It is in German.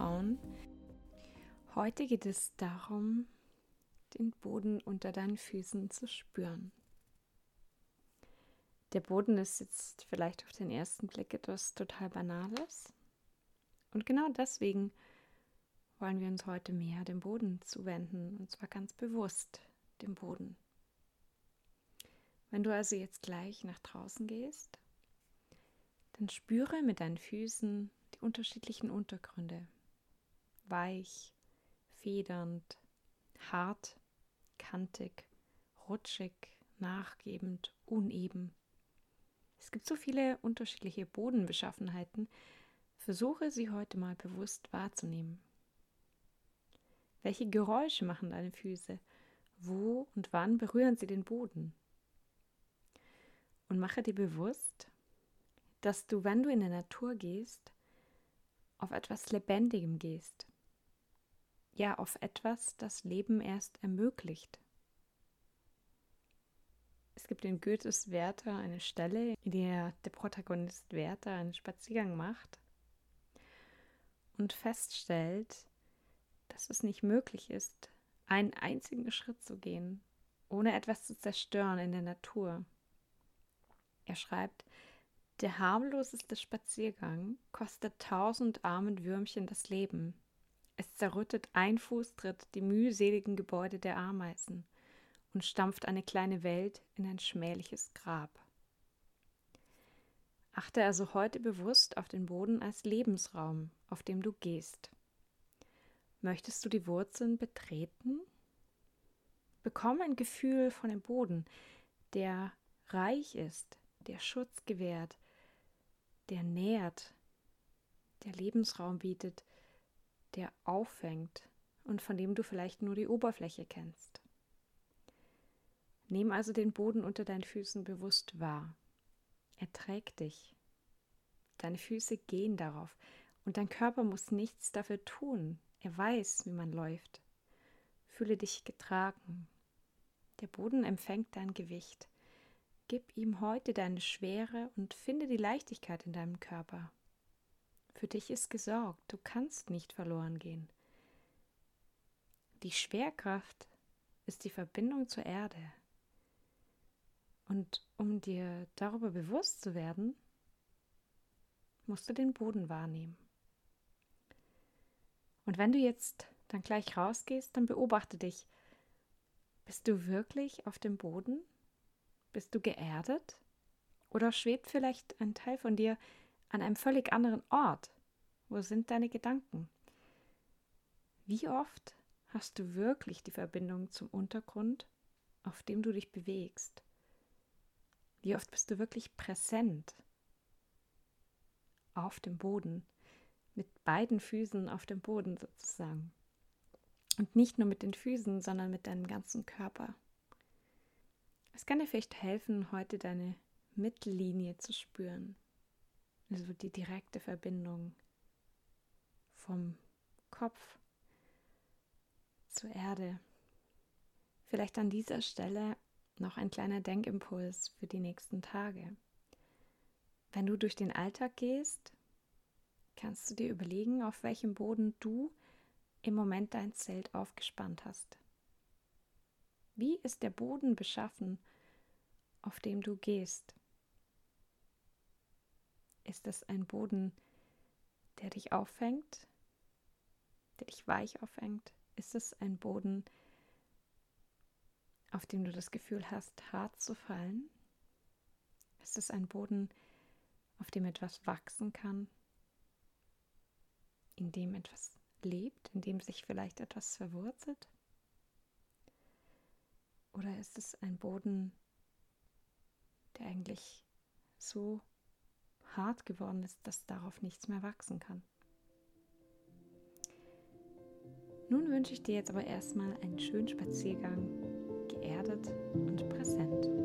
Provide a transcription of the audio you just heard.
an. Heute geht es darum, den Boden unter deinen Füßen zu spüren. Der Boden ist jetzt vielleicht auf den ersten Blick etwas total Banales. Und genau deswegen wollen wir uns heute mehr dem Boden zuwenden, und zwar ganz bewusst dem Boden. Wenn du also jetzt gleich nach draußen gehst, dann spüre mit deinen Füßen die unterschiedlichen Untergründe. Weich, federnd, hart, kantig, rutschig, nachgebend, uneben. Es gibt so viele unterschiedliche Bodenbeschaffenheiten. Versuche sie heute mal bewusst wahrzunehmen. Welche Geräusche machen deine Füße? Wo und wann berühren sie den Boden? Und mache dir bewusst, dass du, wenn du in der Natur gehst, auf etwas Lebendigem gehst. Ja, auf etwas, das Leben erst ermöglicht. Es gibt in Goethes Werther eine Stelle, in der der Protagonist Werther einen Spaziergang macht und feststellt, dass es nicht möglich ist, einen einzigen Schritt zu gehen, ohne etwas zu zerstören in der Natur. Er schreibt, der harmloseste Spaziergang kostet tausend armen Würmchen das Leben. Es zerrüttet ein Fußtritt die mühseligen Gebäude der Ameisen und stampft eine kleine Welt in ein schmähliches Grab. Achte also heute bewusst auf den Boden als Lebensraum, auf dem du gehst. Möchtest du die Wurzeln betreten? Bekomme ein Gefühl von dem Boden, der reich ist, der Schutz gewährt, der nährt, der Lebensraum bietet, der auffängt und von dem du vielleicht nur die Oberfläche kennst. Nimm also den Boden unter deinen Füßen bewusst wahr. Er trägt dich. Deine Füße gehen darauf und dein Körper muss nichts dafür tun. Er weiß, wie man läuft. Fühle dich getragen. Der Boden empfängt dein Gewicht. Gib ihm heute deine Schwere und finde die Leichtigkeit in deinem Körper. Für dich ist gesorgt, du kannst nicht verloren gehen. Die Schwerkraft ist die Verbindung zur Erde. Und um dir darüber bewusst zu werden, musst du den Boden wahrnehmen. Und wenn du jetzt dann gleich rausgehst, dann beobachte dich. Bist du wirklich auf dem Boden? Bist du geerdet? Oder schwebt vielleicht ein Teil von dir an einem völlig anderen Ort? Wo sind deine Gedanken? Wie oft hast du wirklich die Verbindung zum Untergrund, auf dem du dich bewegst? Wie oft bist du wirklich präsent auf dem Boden, mit beiden Füßen auf dem Boden sozusagen? Und nicht nur mit den Füßen, sondern mit deinem ganzen Körper. Es kann dir vielleicht helfen, heute deine Mittellinie zu spüren. Also die direkte Verbindung vom Kopf zur Erde. Vielleicht an dieser Stelle noch ein kleiner Denkimpuls für die nächsten Tage. Wenn du durch den Alltag gehst, kannst du dir überlegen, auf welchem Boden du im Moment dein Zelt aufgespannt hast. Wie ist der Boden beschaffen, auf dem du gehst? Ist es ein Boden, der dich auffängt, der dich weich auffängt? Ist es ein Boden, auf dem du das Gefühl hast, hart zu fallen? Ist es ein Boden, auf dem etwas wachsen kann, in dem etwas lebt, in dem sich vielleicht etwas verwurzelt? Oder ist es ein Boden, der eigentlich so hart geworden ist, dass darauf nichts mehr wachsen kann? Nun wünsche ich dir jetzt aber erstmal einen schönen Spaziergang, geerdet und präsent.